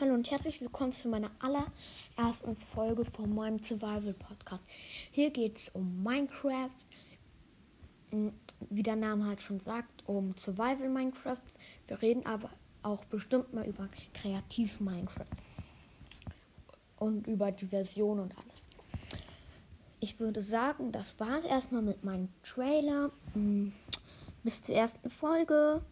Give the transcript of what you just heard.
Hallo und herzlich willkommen zu meiner allerersten Folge von meinem Survival Podcast. Hier geht es um Minecraft, hm, wie der Name halt schon sagt, um Survival Minecraft. Wir reden aber auch bestimmt mal über Kreativ Minecraft und über die Version und alles. Ich würde sagen, das war es erstmal mit meinem Trailer. Hm, bis zur ersten Folge.